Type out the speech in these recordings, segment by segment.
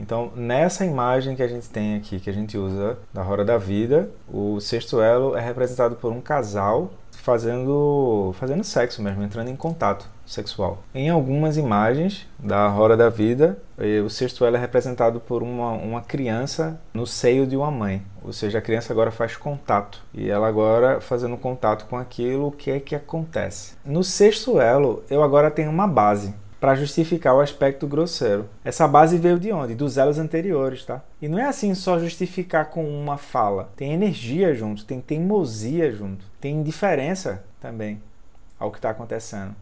Então, nessa imagem que a gente tem aqui, que a gente usa da roda da vida, o sexto elo é representado por um casal fazendo, fazendo sexo mesmo, entrando em contato sexual. Em algumas imagens da roda da vida, o sexto elo é representado por uma, uma criança no seio de uma mãe. Ou seja, a criança agora faz contato. E ela agora fazendo contato com aquilo, o que é que acontece? No sexto elo, eu agora tenho uma base para justificar o aspecto grosseiro. Essa base veio de onde? Dos elos anteriores, tá? E não é assim só justificar com uma fala. Tem energia junto, tem teimosia junto, tem indiferença também ao que está acontecendo.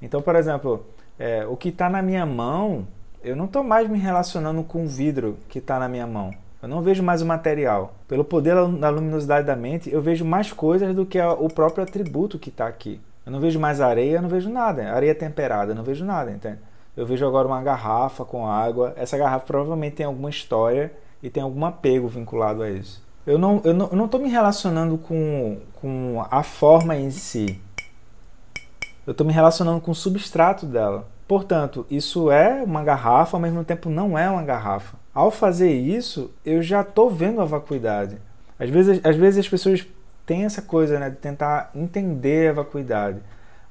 Então, por exemplo, é, o que está na minha mão, eu não estou mais me relacionando com o vidro que está na minha mão. Eu não vejo mais o material. Pelo poder da luminosidade da mente, eu vejo mais coisas do que o próprio atributo que está aqui. Eu não vejo mais areia, eu não vejo nada. Areia temperada, eu não vejo nada, entende? Eu vejo agora uma garrafa com água. Essa garrafa provavelmente tem alguma história e tem algum apego vinculado a isso. Eu não estou eu não, eu não me relacionando com, com a forma em si. Eu estou me relacionando com o substrato dela. Portanto, isso é uma garrafa, ao mesmo tempo não é uma garrafa. Ao fazer isso, eu já estou vendo a vacuidade. Às vezes, às vezes as pessoas tem essa coisa né, de tentar entender a vacuidade.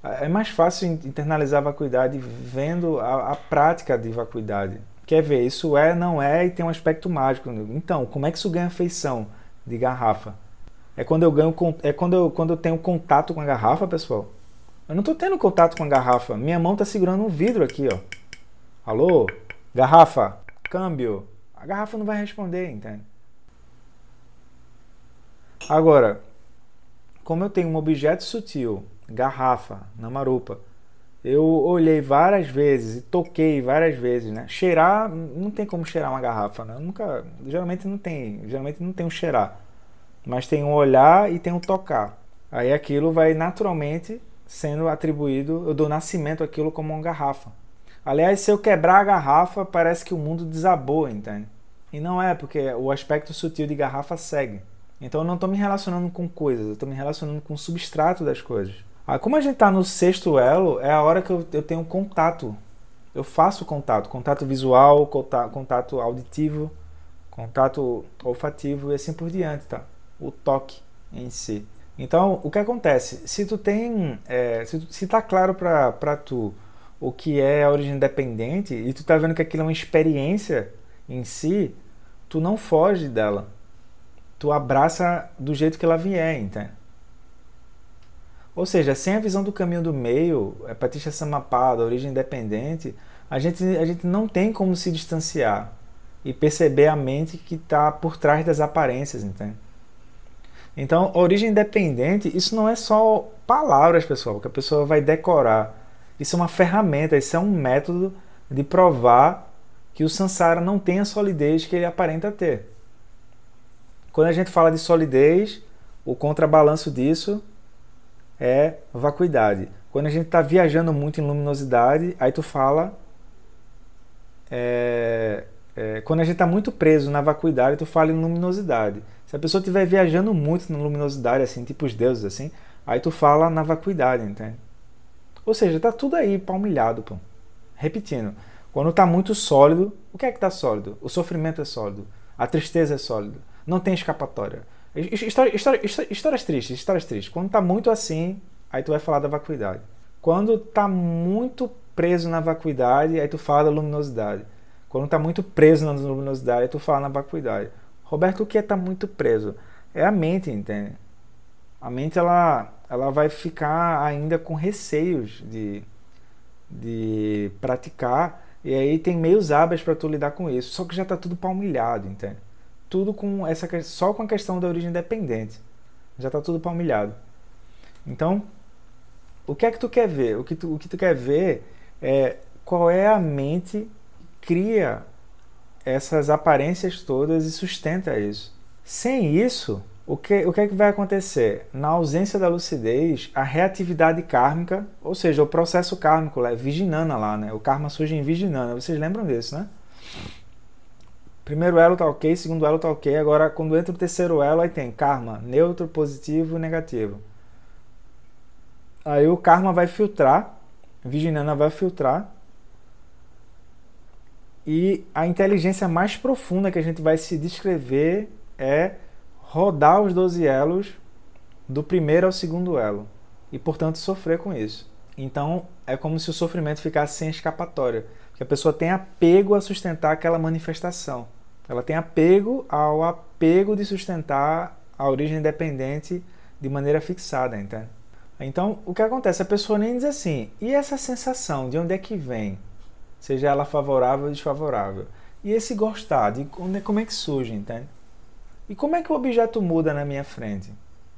É mais fácil internalizar a vacuidade vendo a, a prática de vacuidade. Quer ver, isso é, não é e tem um aspecto mágico. Então, como é que isso ganha feição de garrafa? É quando eu ganho é quando eu, quando eu tenho contato com a garrafa, pessoal. Eu não estou tendo contato com a garrafa. Minha mão está segurando um vidro aqui, ó. Alô? Garrafa? Câmbio? A garrafa não vai responder, entende? Agora, como eu tenho um objeto sutil, garrafa, na marupa, eu olhei várias vezes e toquei várias vezes, né? Cheirar, não tem como cheirar uma garrafa, né? Eu nunca, geralmente não tem, geralmente não tem um cheirar. Mas tem um olhar e tem um tocar. Aí aquilo vai naturalmente sendo atribuído, eu dou nascimento aquilo como uma garrafa. Aliás, se eu quebrar a garrafa, parece que o mundo desabou, entende? E não é, porque o aspecto sutil de garrafa segue. Então eu não estou me relacionando com coisas, eu estou me relacionando com o substrato das coisas. Ah, como a gente está no sexto elo, é a hora que eu, eu tenho contato. Eu faço contato, contato visual, contato, contato auditivo, contato olfativo e assim por diante, tá? O toque em si. Então, o que acontece? Se tu tem, é, se, tu, se tá claro para tu o que é a origem independente e tu tá vendo que aquilo é uma experiência em si, tu não foge dela tu abraça do jeito que ela vier, entende? Ou seja, sem a visão do caminho do meio, é Patrícia Samapá, da origem independente, a gente, a gente não tem como se distanciar e perceber a mente que está por trás das aparências, entende? Então, origem independente, isso não é só palavras, pessoal, que a pessoa vai decorar. Isso é uma ferramenta, isso é um método de provar que o Sansara não tem a solidez que ele aparenta ter. Quando a gente fala de solidez, o contrabalanço disso é vacuidade. Quando a gente está viajando muito em luminosidade, aí tu fala. É, é, quando a gente está muito preso na vacuidade, tu fala em luminosidade. Se a pessoa estiver viajando muito na luminosidade, assim, tipo os deuses, assim, aí tu fala na vacuidade, entende? Ou seja, tá tudo aí palmilhado, pô. Repetindo, quando está muito sólido, o que é que está sólido? O sofrimento é sólido, a tristeza é sólida, não tem escapatória. História, história, histórias tristes, histórias tristes. Quando tá muito assim, aí tu vai falar da vacuidade. Quando tá muito preso na vacuidade, aí tu fala da luminosidade. Quando tá muito preso na luminosidade, aí tu fala na vacuidade. Roberto, o que é tá muito preso? É a mente, entende? A mente ela, ela vai ficar ainda com receios de, de praticar e aí tem meios hábeis para tu lidar com isso. Só que já tá tudo palmilhado, entende? Tudo com essa só com a questão da origem dependente. Já está tudo palmilhado. Então, o que é que tu quer ver? O que tu, o que tu quer ver é qual é a mente que cria essas aparências todas e sustenta isso. Sem isso, o que, o que é que vai acontecer? Na ausência da lucidez, a reatividade kármica, ou seja, o processo kármico, é viginana lá, né? O karma surge em viginana. Vocês lembram disso, né? Primeiro elo tá ok, segundo elo tá ok. Agora, quando entra o terceiro elo, aí tem karma, neutro, positivo e negativo. Aí o karma vai filtrar, Viginana vai filtrar E a inteligência mais profunda que a gente vai se descrever é rodar os 12 elos do primeiro ao segundo elo e, portanto, sofrer com isso. Então, é como se o sofrimento ficasse sem escapatória, que a pessoa tem apego a sustentar aquela manifestação. Ela tem apego ao apego de sustentar a origem independente de maneira fixada, entende? Então, o que acontece? A pessoa nem diz assim, e essa sensação, de onde é que vem? Seja ela favorável ou desfavorável. E esse gostar, de é, como é que surge, entende? E como é que o objeto muda na minha frente?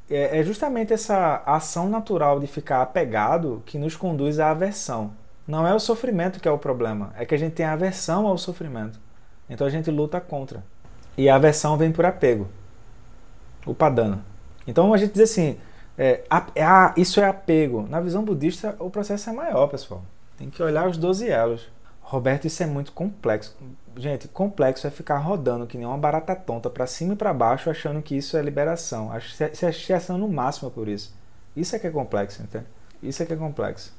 É, é justamente essa ação natural de ficar apegado que nos conduz à aversão. Não é o sofrimento que é o problema, é que a gente tem aversão ao sofrimento. Então a gente luta contra. E a aversão vem por apego. O padano. Então a gente diz assim, é, a, isso é apego. Na visão budista, o processo é maior, pessoal. Tem que olhar os 12 elos. Roberto, isso é muito complexo. Gente, complexo é ficar rodando que nem uma barata tonta para cima e para baixo achando que isso é liberação. Se achando no máximo por isso. Isso é que é complexo, entende? Isso é que é complexo.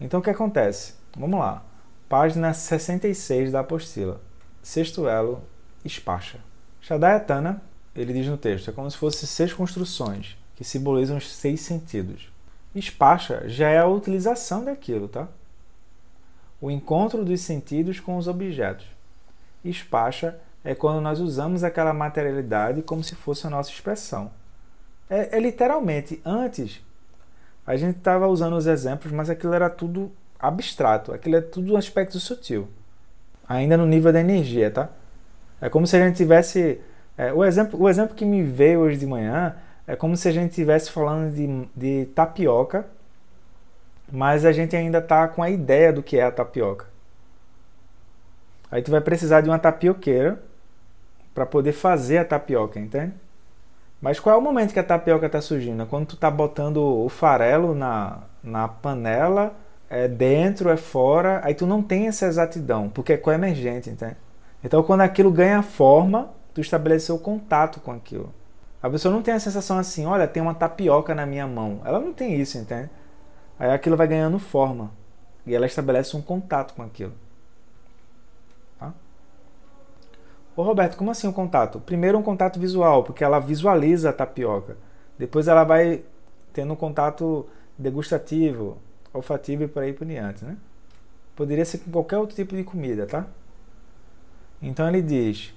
Então o que acontece? Vamos lá. Página 66 da apostila. Sexto elo, Spacha. Shadayatana, ele diz no texto, é como se fossem seis construções que simbolizam os seis sentidos. Spacha já é a utilização daquilo, tá? O encontro dos sentidos com os objetos. Spacha é quando nós usamos aquela materialidade como se fosse a nossa expressão. É, é literalmente, antes a gente estava usando os exemplos, mas aquilo era tudo abstrato, aquilo é tudo um aspecto sutil, ainda no nível da energia, tá? É como se a gente tivesse. É, o, exemplo, o exemplo que me veio hoje de manhã é como se a gente estivesse falando de, de tapioca, mas a gente ainda está com a ideia do que é a tapioca. Aí tu vai precisar de uma tapioqueira para poder fazer a tapioca, entende? Mas qual é o momento que a tapioca está surgindo? É quando tu está botando o farelo na, na panela, é dentro, é fora, aí tu não tem essa exatidão, porque é coemergente, entende? Então quando aquilo ganha forma, tu estabeleceu contato com aquilo. A pessoa não tem a sensação assim, olha, tem uma tapioca na minha mão. Ela não tem isso, entende? Aí aquilo vai ganhando forma. E ela estabelece um contato com aquilo. Ô Roberto, como assim um contato? Primeiro um contato visual, porque ela visualiza a tapioca. Depois ela vai tendo um contato degustativo, olfativo e por aí por diante, né? Poderia ser com qualquer outro tipo de comida, tá? Então ele diz: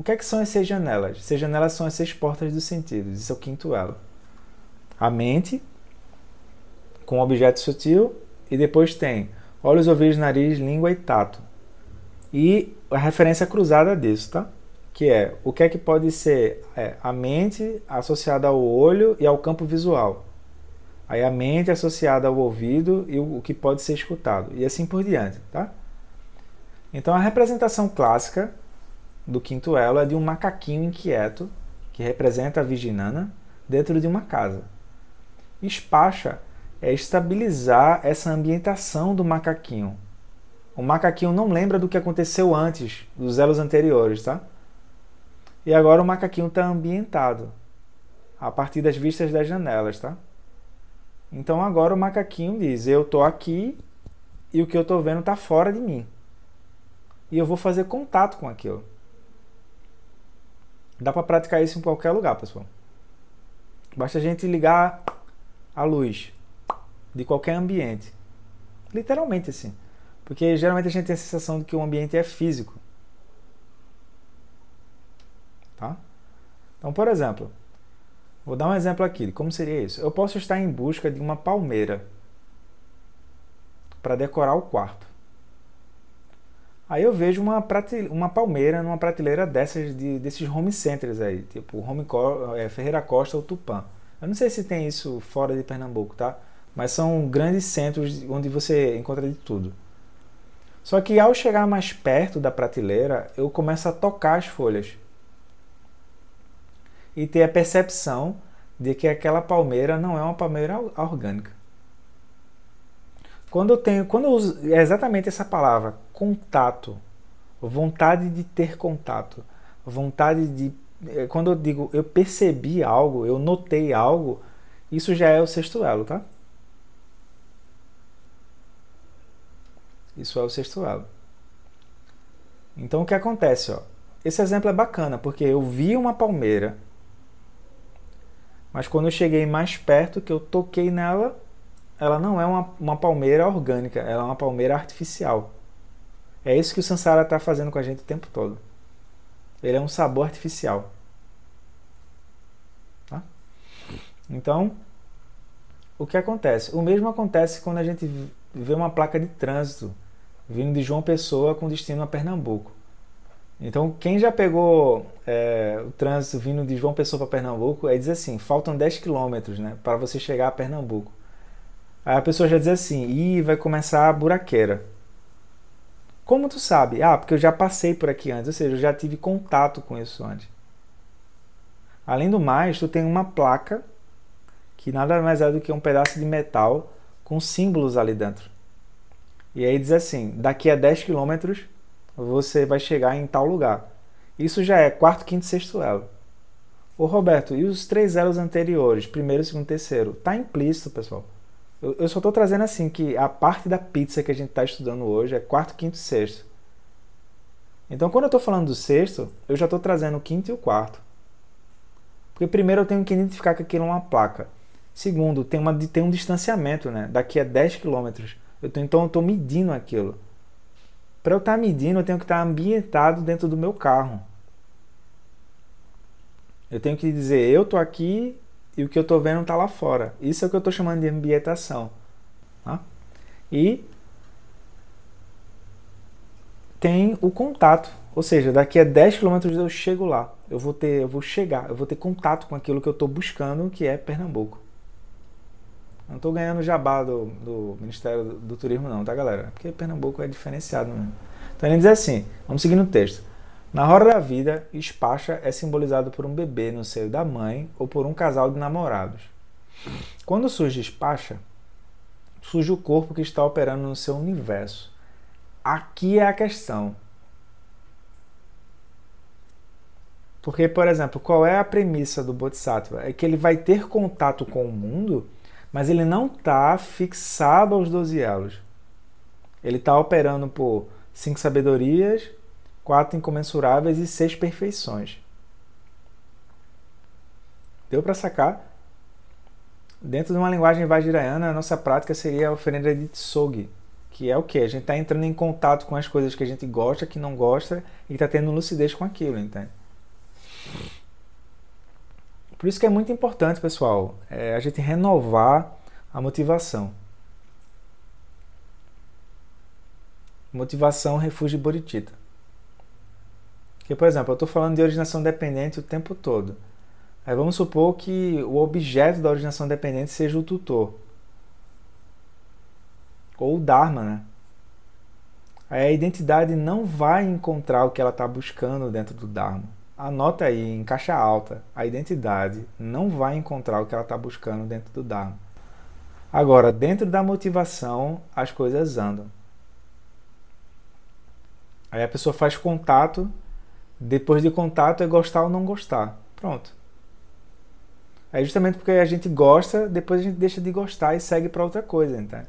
o que, é que são as seis janelas? As seis janelas são as seis portas dos sentidos. Isso é o quinto elo. A mente, com o objeto sutil, e depois tem olhos, ouvidos, nariz, língua e tato. E a referência cruzada disso, tá? Que é o que é que pode ser é, a mente associada ao olho e ao campo visual. Aí a mente associada ao ouvido e o, que pode ser escutado. E assim por diante, tá? Então a representação clássica do quinto elo é de um macaquinho inquieto que representa a Viginana dentro de uma casa. Espacha é estabilizar essa ambientação do macaquinho, o macaquinho não lembra do que aconteceu antes, dos elos anteriores, tá? E agora o macaquinho está ambientado a partir das vistas das janelas, tá? Então agora o macaquinho diz: Eu estou aqui e o que eu estou vendo está fora de mim. E eu vou fazer contato com aquilo. Dá para praticar isso em qualquer lugar, pessoal. Basta a gente ligar a luz de qualquer ambiente. Literalmente assim. Porque geralmente a gente tem a sensação de que o ambiente é físico. Tá? Então, por exemplo, vou dar um exemplo aqui de como seria isso. Eu posso estar em busca de uma palmeira para decorar o quarto. Aí eu vejo uma, uma palmeira numa prateleira dessas de, desses home centers aí, tipo home é, Ferreira Costa ou Tupã. Eu não sei se tem isso fora de Pernambuco, tá? Mas são grandes centros onde você encontra de tudo. Só que ao chegar mais perto da prateleira, eu começo a tocar as folhas e ter a percepção de que aquela palmeira não é uma palmeira orgânica. Quando eu tenho, quando eu uso é exatamente essa palavra, contato, vontade de ter contato, vontade de é, quando eu digo eu percebi algo, eu notei algo, isso já é o sexto elo, tá? Isso é o sexto elo. Então o que acontece? Ó? Esse exemplo é bacana, porque eu vi uma palmeira, mas quando eu cheguei mais perto, que eu toquei nela, ela não é uma, uma palmeira orgânica, ela é uma palmeira artificial. É isso que o Sansara está fazendo com a gente o tempo todo. Ele é um sabor artificial. Tá? Então, o que acontece? O mesmo acontece quando a gente vê uma placa de trânsito vindo de João Pessoa com destino a Pernambuco. Então, quem já pegou é, o trânsito vindo de João Pessoa para Pernambuco, é dizer assim: faltam 10 quilômetros né, para você chegar a Pernambuco. Aí a pessoa já diz assim: ih, vai começar a buraqueira. Como tu sabe? Ah, porque eu já passei por aqui antes, ou seja, eu já tive contato com isso antes. Além do mais, tu tem uma placa que nada mais é do que um pedaço de metal com símbolos ali dentro. E aí diz assim: daqui a 10 quilômetros você vai chegar em tal lugar. Isso já é quarto, quinto, sexto elo. Ô Roberto, e os três elos anteriores, primeiro, segundo, terceiro? Tá implícito, pessoal. Eu, eu só estou trazendo assim que a parte da pizza que a gente está estudando hoje é quarto, quinto e sexto. Então, quando eu estou falando do sexto, eu já estou trazendo o quinto e o quarto. Porque primeiro eu tenho que identificar que aquilo é uma placa. Segundo, tem, uma, tem um distanciamento, né? Daqui a 10 quilômetros. então eu estou medindo aquilo. Para eu estar tá medindo, eu tenho que estar tá ambientado dentro do meu carro. Eu tenho que dizer, eu estou aqui e o que eu estou vendo está lá fora. Isso é o que eu estou chamando de ambientação. Tá? E tem o contato. Ou seja, daqui a 10 quilômetros eu chego lá. Eu vou ter, eu vou chegar, eu vou ter contato com aquilo que eu estou buscando, que é Pernambuco. Não estou ganhando jabá do, do Ministério do, do, Turismo, não, tá, galera? Porque Pernambuco é diferenciado mesmo. Então ele diz assim: vamos seguir no texto. Na roda da vida, Espacha é simbolizado por um bebê no seio da mãe ou por um casal de namorados. Quando surge Espacha, surge o corpo que está operando no seu universo. Aqui é a questão. Porque, por exemplo, qual é a premissa do Bodhisattva? É que ele vai ter contato com o mundo mas ele não está fixado aos 12 elos. Ele está operando por cinco sabedorias, quatro incomensuráveis e seis perfeições. Deu para sacar? Dentro de uma linguagem vajrayana, a nossa prática seria a oferenda de tsogi, que é o que? A gente está entrando em contato com as coisas que a gente gosta, que não gosta, e está tendo lucidez com aquilo, entende? Por isso que é muito importante, pessoal, é a gente renovar a motivação. Motivação, refúgio de Bodhicitta. Porque, por exemplo, eu estou falando de originação dependente o tempo todo. Aí vamos supor que o objeto da originação dependente seja o tutor. Ou o Dharma, né? Aí a identidade não vai encontrar o que ela está buscando dentro do Dharma. Anota aí em caixa alta, a identidade não vai encontrar o que ela está buscando dentro do Dharma. Agora, dentro da motivação, as coisas andam. Aí a pessoa faz contato, depois de contato é gostar ou não gostar. Pronto. É justamente porque a gente gosta, depois a gente deixa de gostar e segue para outra coisa, então.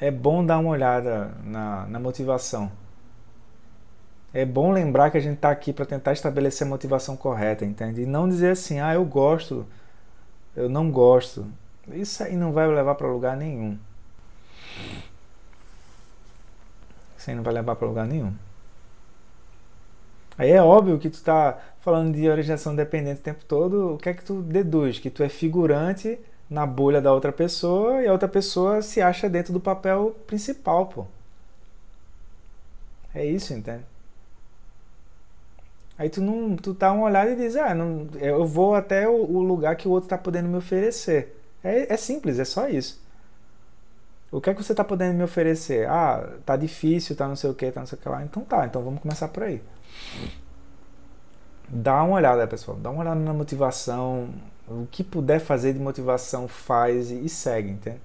É bom dar uma olhada na, na motivação. É bom lembrar que a gente está aqui para tentar estabelecer a motivação correta, entende? E não dizer assim, ah, eu gosto, eu não gosto. Isso aí não vai levar para lugar nenhum. Isso aí não vai levar para lugar nenhum. Aí é óbvio que tu está falando de originação dependente o tempo todo, o que é que tu deduz? Que tu é figurante na bolha da outra pessoa e a outra pessoa se acha dentro do papel principal, pô. É isso, entende? Aí tu não, tu tá uma olhada e diz, ah, não, eu vou até o, o lugar que o outro está podendo me oferecer. É, é simples, é só isso. O que é que você está podendo me oferecer? Ah, tá difícil, tá não sei o que, tá não sei o que lá. Então tá, então vamos começar por aí. Dá uma olhada, pessoal. Dá uma olhada na motivação. O que puder fazer de motivação, faz e, e segue, entende?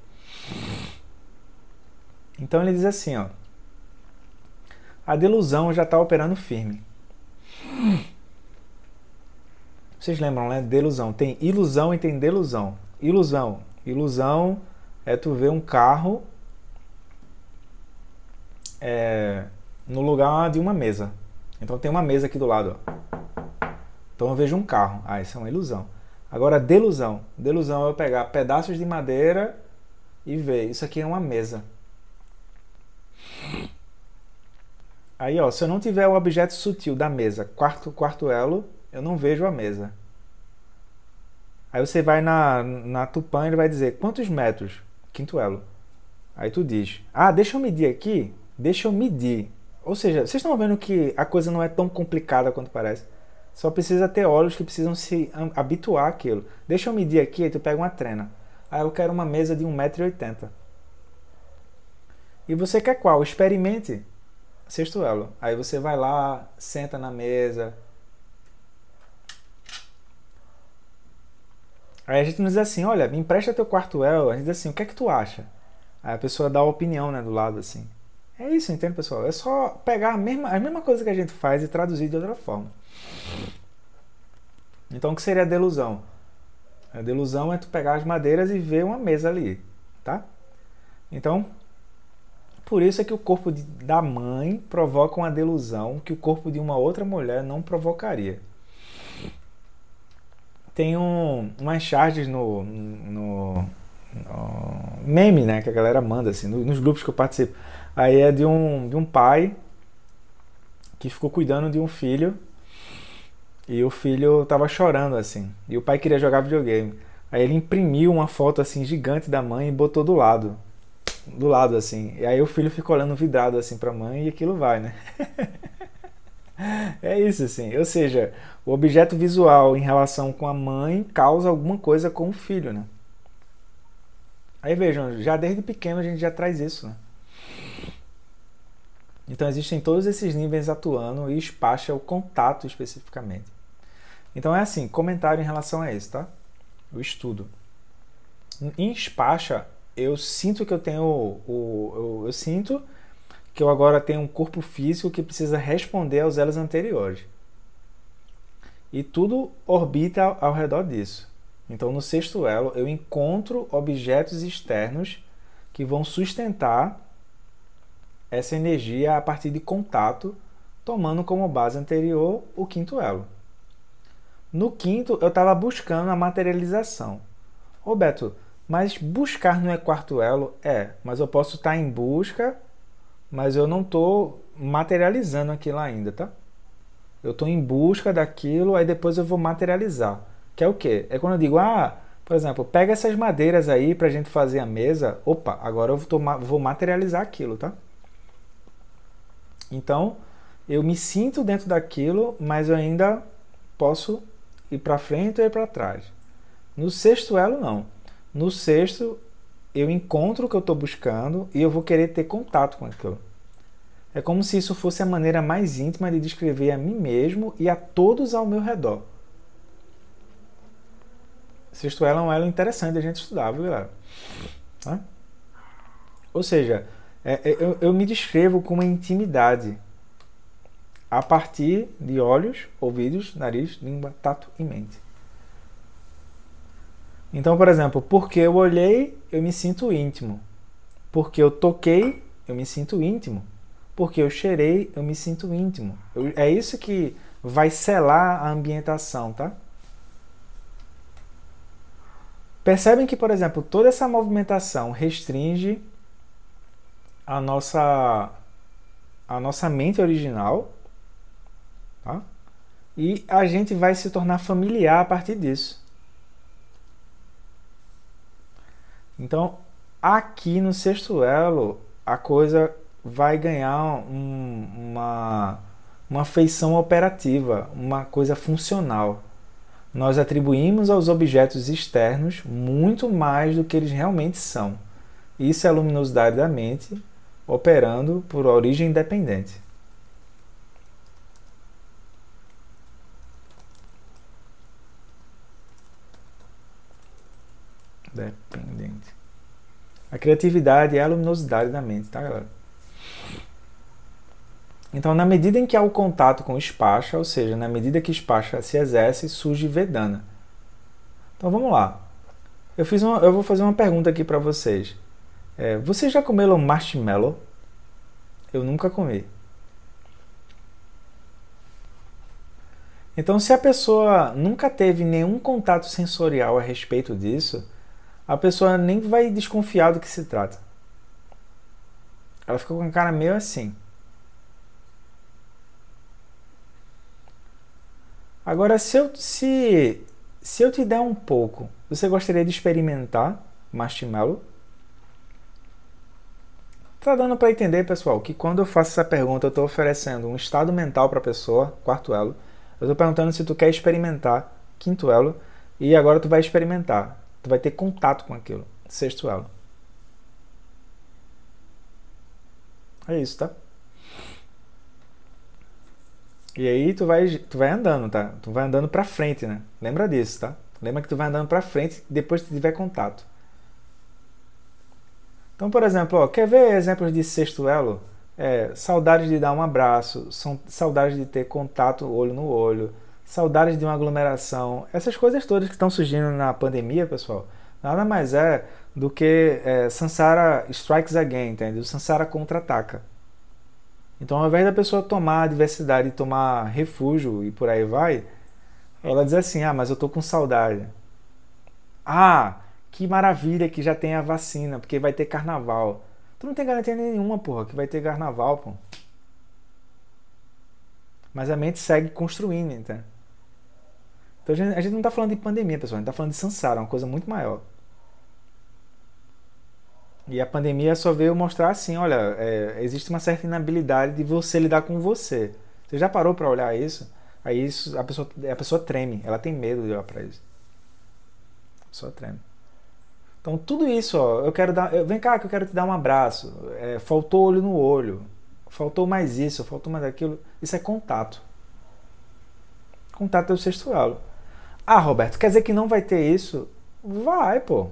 Então ele diz assim, ó. A delusão já está operando firme. Vocês lembram, né? Delusão. Tem ilusão e tem delusão. Ilusão. Ilusão é tu ver um carro é, no lugar de uma mesa. Então tem uma mesa aqui do lado. Ó. Então eu vejo um carro. Ah, isso é uma ilusão. Agora, delusão. Delusão é eu pegar pedaços de madeira e ver. Isso aqui é uma mesa. Aí, ó, se eu não tiver o objeto sutil da mesa, quarto, quarto elo, eu não vejo a mesa. Aí você vai na, na Tupan e ele vai dizer quantos metros? Quinto elo. Aí tu diz, ah, deixa eu medir aqui, deixa eu medir. Ou seja, vocês estão vendo que a coisa não é tão complicada quanto parece. Só precisa ter olhos que precisam se habituar àquilo. Deixa eu medir aqui, aí tu pega uma trena. Aí eu quero uma mesa de 1,80m. E você quer qual? Experimente. Sexto elo. Aí você vai lá, senta na mesa. Aí a gente nos diz assim, olha, me empresta teu quarto elo. A gente diz assim, o que é que tu acha? Aí a pessoa dá a opinião, né, do lado assim. É isso, entende, pessoal? É só pegar a mesma, a mesma coisa que a gente faz e traduzir de outra forma. Então, o que seria a delusão? A delusão é tu pegar as madeiras e ver uma mesa ali, tá? Então, por isso é que o corpo de, da mãe provoca uma delusão que o corpo de uma outra mulher não provocaria. Tem um, umas charges no, no, no, meme, né, que a galera manda assim, nos grupos que eu participo. Aí é de um, de um pai que ficou cuidando de um filho e o filho tava chorando assim. E o pai queria jogar videogame. Aí ele imprimiu uma foto assim gigante da mãe e botou do lado do lado assim. E aí o filho fica olhando vidrado assim para a mãe e aquilo vai, né? é isso assim. Ou seja, o objeto visual em relação com a mãe causa alguma coisa com o filho, né? Aí vejam, já desde pequeno a gente já traz isso, né? Então existem todos esses níveis atuando e espacha o contato especificamente. Então é assim, comentário em relação a isso, tá? O estudo. Em espacha eu sinto que eu tenho o, eu, eu, sinto que eu agora tenho um corpo físico que precisa responder aos elos anteriores. E tudo orbita ao, ao redor disso. Então, no sexto elo, eu encontro objetos externos que vão sustentar essa energia a partir de contato, tomando como base anterior o quinto elo. No quinto, eu estava buscando a materialização. Roberto, mas buscar não é quarto elo? É, mas eu posso estar em busca, mas eu não estou materializando aquilo ainda, tá? Eu estou em busca daquilo, aí depois eu vou materializar. Que é o quê? É quando eu digo, ah, por exemplo, pega essas madeiras aí para a gente fazer a mesa. Opa, agora eu vou materializar aquilo, tá? Então, eu me sinto dentro daquilo, mas eu ainda posso ir para frente ou ir para trás. No sexto elo, não. No sexto, eu encontro o que eu estou buscando e eu vou querer ter contato com aquilo. É como se isso fosse a maneira mais íntima de descrever a mim mesmo e a todos ao meu redor. Sexto elo é um elo interessante a gente estudar, viu, galera? Ou seja, é, é, eu, eu me descrevo com uma intimidade a partir de olhos, ouvidos, nariz, língua, tato e mente. Então, por exemplo, porque eu olhei, eu me sinto íntimo. Porque eu toquei, eu me sinto íntimo. Porque eu cheirei, eu me sinto íntimo. Eu, é isso que vai selar a ambientação, tá? Percebem que, por exemplo, toda essa movimentação restringe a nossa a nossa mente original, tá? E a gente vai se tornar familiar a partir disso. Então, aqui no sexto elo, a coisa vai ganhar um, uma, uma feição operativa, uma coisa funcional. Nós atribuímos aos objetos externos muito mais do que eles realmente são. Isso é a luminosidade da mente operando por origem independente. Dependente. A criatividade é a luminosidade da mente, tá, galera? Então, na medida em que há o contato com o Spasha, ou seja, na medida que Spasha se exerce, surge Vedana. Então, vamos lá. Eu, fiz uma, eu vou fazer uma pergunta aqui para vocês. É, vocês já comeram marshmallow? Eu nunca comi. Então, se a pessoa nunca teve nenhum contato sensorial a respeito disso, a pessoa nem vai desconfiar do que se trata. Ela fica com a cara meio assim. Agora, se eu, se, se eu te der um pouco, você gostaria de experimentar marshmallow? Tá dando para entender, pessoal, que quando eu faço essa pergunta, eu estou oferecendo um estado mental para a pessoa, quarto elo, eu estou perguntando se tu quer experimentar quinto elo e agora tu vai experimentar. Tu vai ter contato com aquilo. Sexto elo. É isso, tá? E aí tu vai, tu vai andando, tá? Tu vai andando para frente, né? Lembra disso, tá? Lembra que tu vai andando para frente depois que tiver contato. Então, por exemplo, ó, quer ver exemplos de sexto elo? É, saudades de dar um abraço, são saudades de ter contato olho no olho, saudades de uma aglomeração, essas coisas todas que estão surgindo na pandemia, pessoal, nada mais é do que é, Sansara Strikes Again, entende? O Sansara contra-ataca. Então, ao invés da pessoa tomar a diversidade e tomar refúgio e por aí vai, ela diz assim: Ah, mas eu tô com saudade. Ah, que maravilha que já tem a vacina, porque vai ter carnaval. Tu não tem garantia nenhuma, porra, que vai ter carnaval, pô. Mas a mente segue construindo, então. Então a gente, a gente não está falando de pandemia, pessoal, a gente está falando de Sansara, uma coisa muito maior. E a pandemia só veio mostrar assim, olha, é, existe uma certa inabilidade de você lidar com você. Você já parou para olhar isso? Aí isso, a pessoa, a pessoa treme, ela tem medo de olhar para isso. Pessoa treme. Então tudo isso, ó, eu quero dar, vem cá que eu quero te dar um abraço. É, faltou olho no olho, faltou mais isso, faltou mais aquilo. Isso é contato. Contato é o sexto. Ah, Roberto, quer dizer que não vai ter isso? Vai, pô.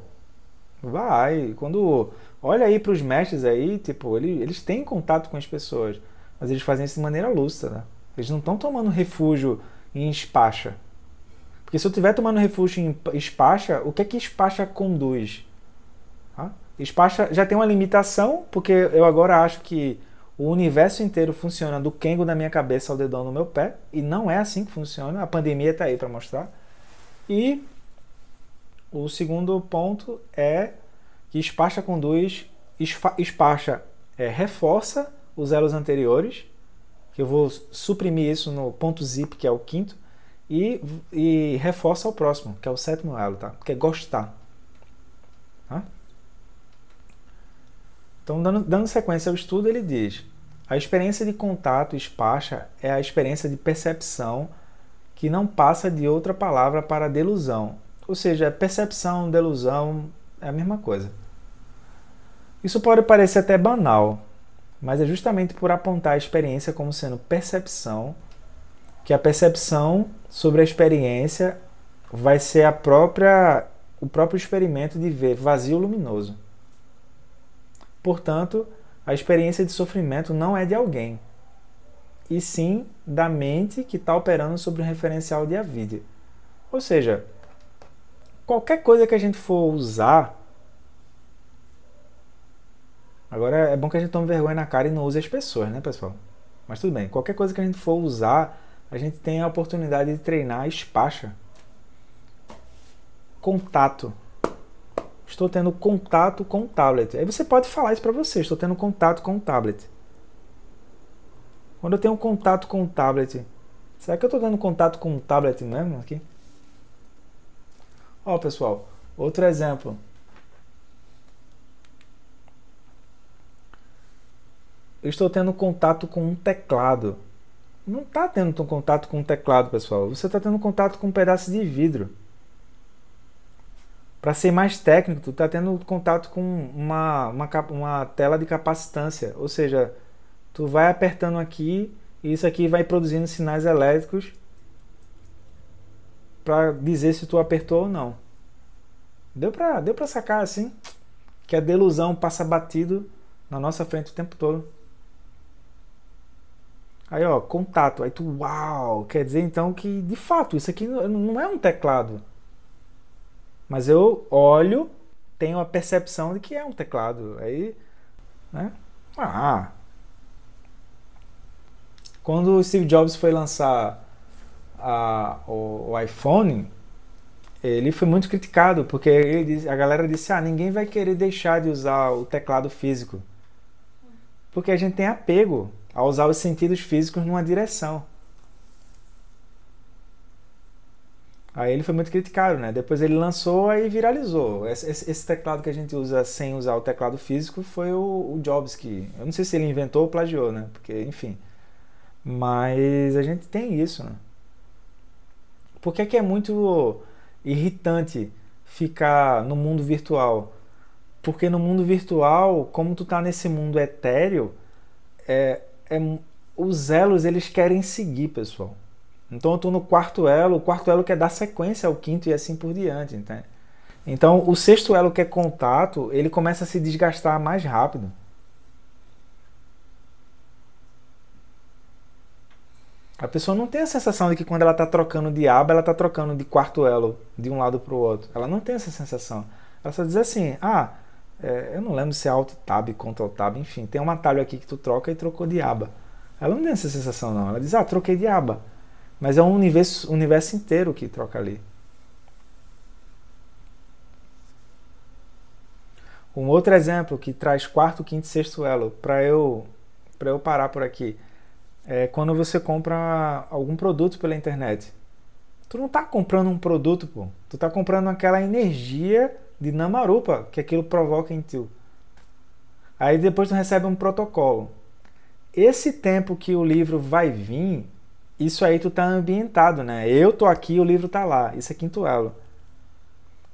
Vai. Quando olha aí para os mestres aí, tipo, eles, têm contato com as pessoas, mas eles fazem isso de maneira lúcida. Né? Eles não estão tomando refúgio em espacha. Porque se eu estiver tomando refúgio em Espacha, o que é que Espacha conduz? Espacha já tem uma limitação, porque eu agora acho que o universo inteiro funciona do Kengo na minha cabeça ao dedão no meu pé, e não é assim que funciona. A pandemia está aí para mostrar. E o segundo ponto é que Espacha conduz, Espacha é, reforça os elos anteriores, que eu vou suprimir isso no ponto zip, que é o quinto, e, e reforça o próximo, que é o sétimo elo, tá? Que é gostar. Tá? Então, dando, dando sequência ao estudo, ele diz: a experiência de contato espacha é a experiência de percepção que não passa de outra palavra para delusão. Ou seja, percepção, delusão é a mesma coisa. Isso pode parecer até banal, mas é justamente por apontar a experiência como sendo percepção que a percepção sobre a experiência vai ser a própria o próprio experimento de ver vazio luminoso. Portanto, a experiência de sofrimento não é de alguém, e sim da mente que está operando sobre o referencial de a vida. Ou seja, qualquer coisa que a gente for usar. Agora é bom que a gente tome vergonha na cara e não use as pessoas, né, pessoal? Mas tudo bem, qualquer coisa que a gente for usar a gente tem a oportunidade de treinar a espacha. Contato. Estou tendo contato com o tablet. Aí você pode falar isso para você. Estou tendo contato com o tablet. Quando eu tenho contato com o tablet, será que eu estou dando contato com o tablet mesmo aqui? Ó, pessoal, outro exemplo. Eu estou tendo contato com um teclado não está tendo contato com o teclado, pessoal. Você está tendo contato com um pedaço de vidro. Para ser mais técnico, tu está tendo contato com uma, uma, uma tela de capacitância. Ou seja, tu vai apertando aqui e isso aqui vai produzindo sinais elétricos para dizer se tu apertou ou não. Deu para deu sacar assim que a delusão passa batido na nossa frente o tempo todo. Aí, ó, contato. Aí tu, uau! Quer dizer então que, de fato, isso aqui não é um teclado. Mas eu olho, tenho a percepção de que é um teclado. Aí, né? Ah, Quando o Steve Jobs foi lançar a, o, o, iPhone, ele foi muito criticado, porque a galera disse: ah, ninguém vai querer deixar de usar o teclado físico. Porque a gente tem apego a usar os sentidos físicos numa direção. Aí ele foi muito criticado, né? Depois ele lançou e viralizou. Esse, esse, teclado que a gente usa sem usar o teclado físico foi o, o, Jobs que. Eu não sei se ele inventou ou plagiou, né? Porque, enfim. Mas a gente tem isso, né? Por que é, que é muito irritante ficar no mundo virtual? Porque no mundo virtual, como tu tá nesse mundo etéreo, é, é, os elos eles querem seguir, pessoal. Então eu estou no quarto elo, o quarto elo quer dar sequência ao quinto e assim por diante, entende? Então o sexto elo que é contato, ele começa a se desgastar mais rápido. A pessoa não tem a sensação de que quando ela está trocando de aba, ela está trocando de quarto elo de um lado para o outro. Ela não tem essa sensação. Ela só diz assim: ah, é, eu não lembro se é Alt Tab, Ctrl Tab, enfim, tem um atalho aqui que tu troca e trocou de aba. Ela não tem essa sensação, não. Ela diz: ah, troquei de aba. Mas é um universo, universo inteiro que troca ali. Um outro exemplo que traz quarto, quinto e sexto elo, para eu, eu parar por aqui, é quando você compra algum produto pela internet. Tu não está comprando um produto, pô. Tu está comprando aquela energia de Namarupa que aquilo provoca em ti. Aí depois tu recebe um protocolo. Esse tempo que o livro vai vir isso aí tu tá ambientado, né? Eu tô aqui, o livro tá lá. Isso é quinto elo.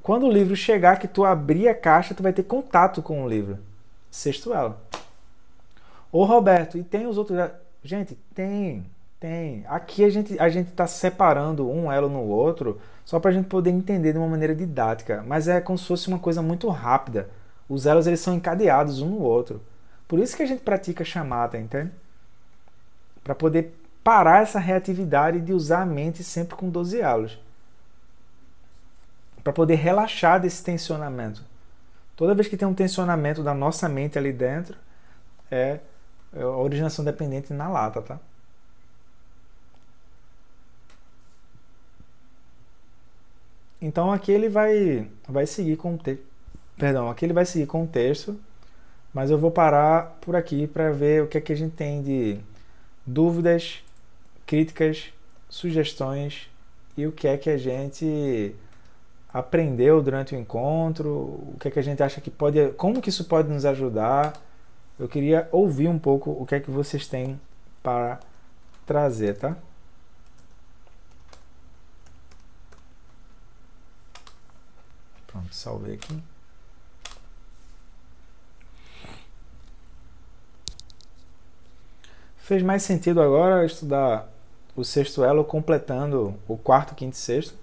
Quando o livro chegar, que tu abrir a caixa, tu vai ter contato com o livro. Sexto elo. Ô Roberto, e tem os outros. Gente, tem, tem. Aqui a gente a gente tá separando um elo no outro só para a gente poder entender de uma maneira didática, mas é como se fosse uma coisa muito rápida. Os elos eles são encadeados um no outro. Por isso que a gente pratica chamada, entende? Para poder parar essa reatividade de usar a mente sempre com 12 elos. Para poder relaxar desse tensionamento. Toda vez que tem um tensionamento da nossa mente ali dentro, é a originação dependente na lata, tá? Então aqui ele vai, vai seguir com o texto. Perdão, aqui ele vai seguir com o texto, mas eu vou parar por aqui para ver o que é que a gente tem de dúvidas críticas, sugestões e o que é que a gente aprendeu durante o encontro, o que é que a gente acha que pode, como que isso pode nos ajudar. Eu queria ouvir um pouco o que é que vocês têm para trazer, tá? Pronto, salvei aqui. Fez mais sentido agora estudar o sexto elo completando o quarto, quinto e sexto.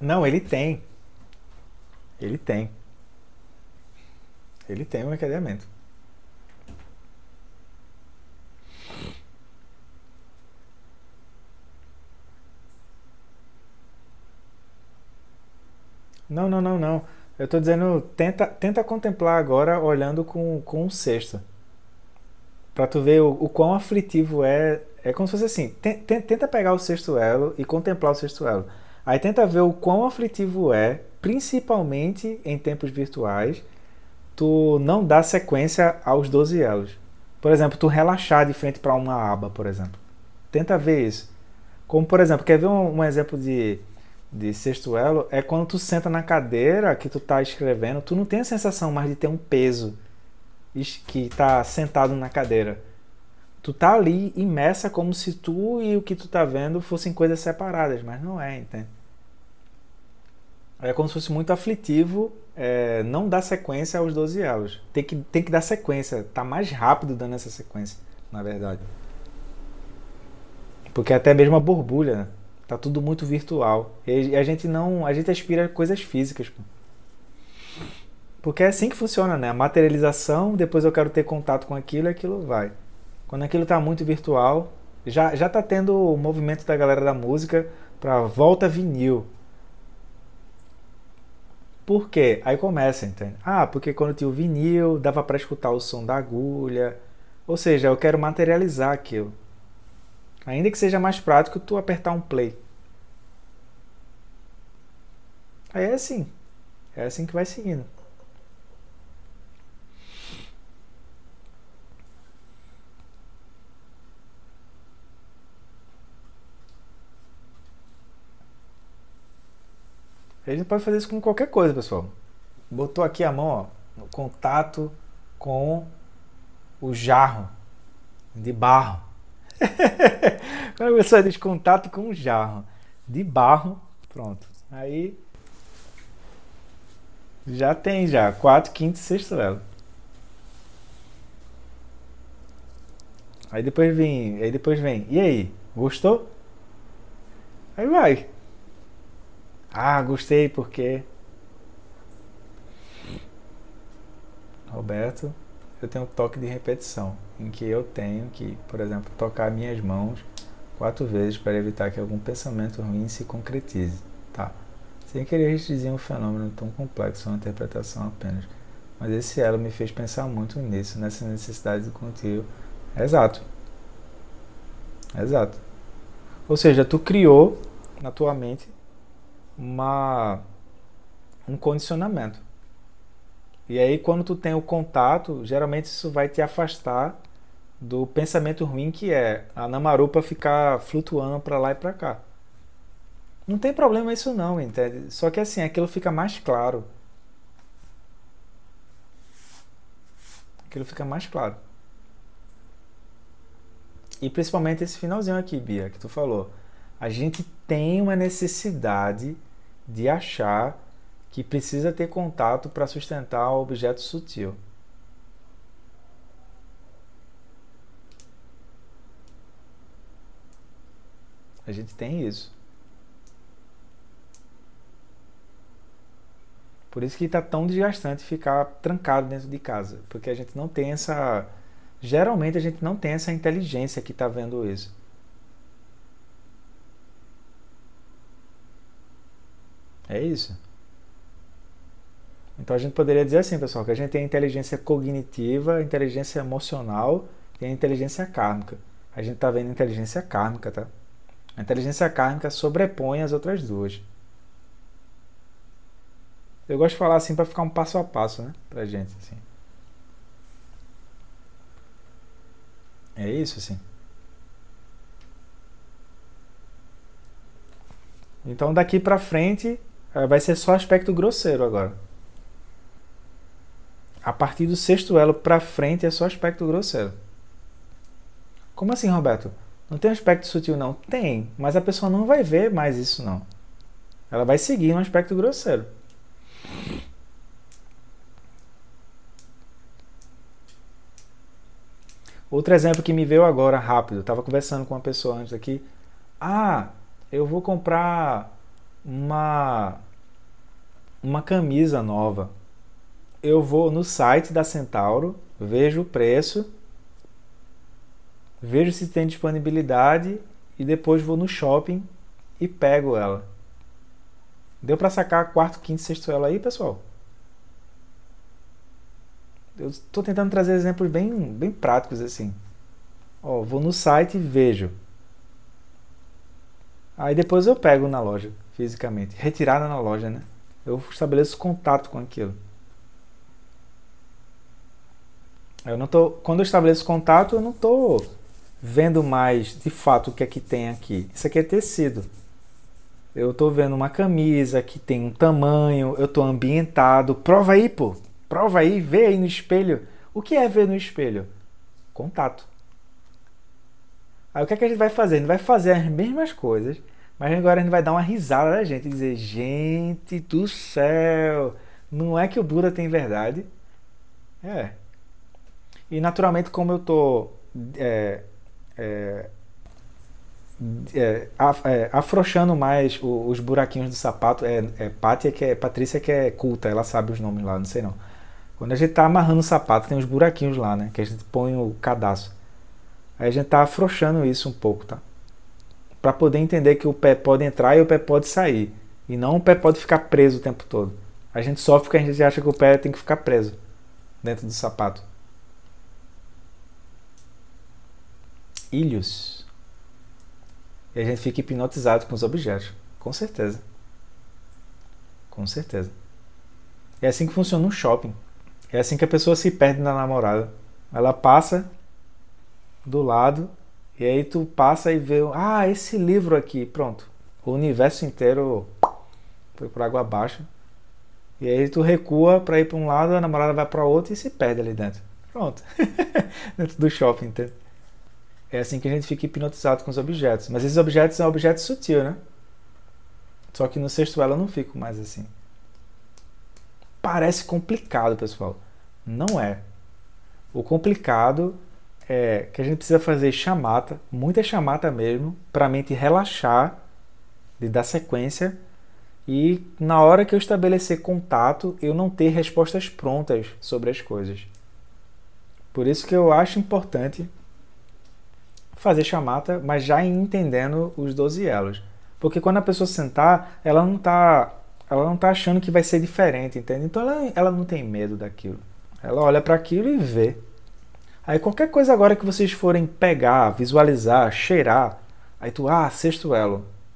Não, ele tem. Ele tem. Ele tem um encadeamento. Não, não, não, não. Eu estou dizendo, tenta, tenta contemplar agora olhando com, com o sexto. Pra tu ver o, o quão aflitivo é. É como se fosse assim: tenta pegar o sexto elo e contemplar o sexto elo. Aí tenta ver o quão aflitivo é, principalmente em tempos virtuais, tu não dar sequência aos 12 elos. Por exemplo, tu relaxar de frente para uma aba, por exemplo. Tenta ver isso. Como, por exemplo, quer ver um, um exemplo de, de sexto elo? É quando tu senta na cadeira que tu está escrevendo, tu não tem a sensação mais de ter um peso que está sentado na cadeira tu tá ali imersa como se tu e o que tu tá vendo fossem coisas separadas, mas não é, entende? É como se fosse muito aflitivo é, não dá sequência aos 12 elos. Tem que, tem que dar sequência. Tá mais rápido dando essa sequência, na verdade. Porque até mesmo a borbulha, né? tá tudo muito virtual. E a gente não, a gente aspira coisas físicas. Pô. Porque é assim que funciona, né? A materialização, depois eu quero ter contato com aquilo e aquilo vai. Quando aquilo está muito virtual, já já tá tendo o movimento da galera da música para volta vinil. Por quê? Aí começa, entende? Ah, porque quando tinha o vinil, dava para escutar o som da agulha. Ou seja, eu quero materializar aquilo. Ainda que seja mais prático tu apertar um play. Aí é assim. É assim que vai seguindo. A gente pode fazer isso com qualquer coisa, pessoal. Botou aqui a mão, ó, no contato com o jarro de barro. Quando a pessoa diz contato com o jarro de barro, pronto. Aí já tem já, quarto, quinto e sexto elo. Aí depois vem, aí depois vem. E aí, gostou? Aí vai. Ah, gostei porque. Roberto, eu tenho um toque de repetição, em que eu tenho que, por exemplo, tocar minhas mãos quatro vezes para evitar que algum pensamento ruim se concretize. Tá. Sem querer restringir um fenômeno tão complexo, uma interpretação apenas. Mas esse elo me fez pensar muito nisso, nessa necessidade do contínuo. Exato. Exato. Ou seja, tu criou na tua mente uma, um condicionamento. E aí, quando tu tem o contato, geralmente isso vai te afastar do pensamento ruim que é a namarupa ficar flutuando para lá e para cá. Não tem problema isso não, entende? Só que assim, aquilo fica mais claro. Aquilo fica mais claro. E principalmente esse finalzinho aqui, Bia, que tu falou. A gente tem uma necessidade de achar que precisa ter contato para sustentar o objeto sutil. A gente tem isso. Por isso que está tão desgastante ficar trancado dentro de casa, porque a gente não tem essa. Geralmente a gente não tem essa inteligência que está vendo isso. É isso. Então a gente poderia dizer assim, pessoal, que a gente tem a inteligência cognitiva, a inteligência emocional e a inteligência kármica. A gente está vendo inteligência kármica, tá? A inteligência kármica sobrepõe as outras duas. Eu gosto de falar assim para ficar um passo a passo, né, pra gente assim. É isso, assim. Então daqui para frente vai ser só aspecto grosseiro agora. A partir do sexto elo para frente é só aspecto grosseiro. Como assim, Roberto? Não tem aspecto sutil não? Tem, mas a pessoa não vai ver mais isso não. Ela vai seguir um aspecto grosseiro. Outro exemplo que me veio agora rápido, estava conversando com uma pessoa antes aqui. Ah, eu vou comprar uma uma camisa nova. Eu vou no site da Centauro, vejo o preço, vejo se tem disponibilidade e depois vou no shopping e pego ela. Deu para sacar quarto, quinto, sexto ela aí, pessoal? Eu estou tentando trazer exemplos bem, bem práticos assim. Ó, vou no site e vejo. Aí depois eu pego na loja, fisicamente. Retirada na loja, né? Eu estabeleço contato com aquilo. Eu não tô, quando eu estabeleço contato, eu não estou vendo mais de fato o que é que tem aqui. Isso aqui é tecido. Eu estou vendo uma camisa que tem um tamanho, eu estou ambientado. Prova aí, pô. Prova aí, vê aí no espelho. O que é ver no espelho? Contato. Aí o que, é que a gente vai fazer? A gente vai fazer as mesmas coisas, mas agora a gente vai dar uma risada da gente e dizer: gente do céu, Não é que o Buda tem verdade. É. E naturalmente, como eu tô é, é, é, é, afrouxando mais os buraquinhos do sapato, é, é Pátia que é Patrícia que é culta, ela sabe os nomes lá, não sei não. Quando a gente tá amarrando o sapato, tem uns buraquinhos lá, né? Que a gente põe o cadastro. Aí a gente tá afrouxando isso um pouco, tá? Para poder entender que o pé pode entrar e o pé pode sair. E não o pé pode ficar preso o tempo todo. A gente sofre porque a gente acha que o pé tem que ficar preso dentro do sapato. Ilhos. E a gente fica hipnotizado com os objetos. Com certeza. Com certeza. É assim que funciona um shopping. É assim que a pessoa se perde na namorada. Ela passa do lado e aí tu passa e vê, ah, esse livro aqui, pronto. O universo inteiro foi por água abaixo. E aí tu recua para ir para um lado, a namorada vai para outro e se perde ali dentro. Pronto. dentro do shopping, entende? É assim que a gente fica hipnotizado com os objetos. Mas esses objetos são objetos sutil, né? Só que no sexto ela não fico mais assim. Parece complicado, pessoal. Não é. O complicado é que a gente precisa fazer chamata, muita chamata mesmo, para a mente relaxar, de dar sequência e na hora que eu estabelecer contato, eu não ter respostas prontas sobre as coisas. Por isso que eu acho importante fazer chamata, mas já entendendo os 12 elos. Porque quando a pessoa sentar, ela não está ela não tá achando que vai ser diferente, entende? Então ela, ela não tem medo daquilo. Ela olha para aquilo e vê. Aí qualquer coisa agora que vocês forem pegar, visualizar, cheirar, aí tu, ah, sexto elo.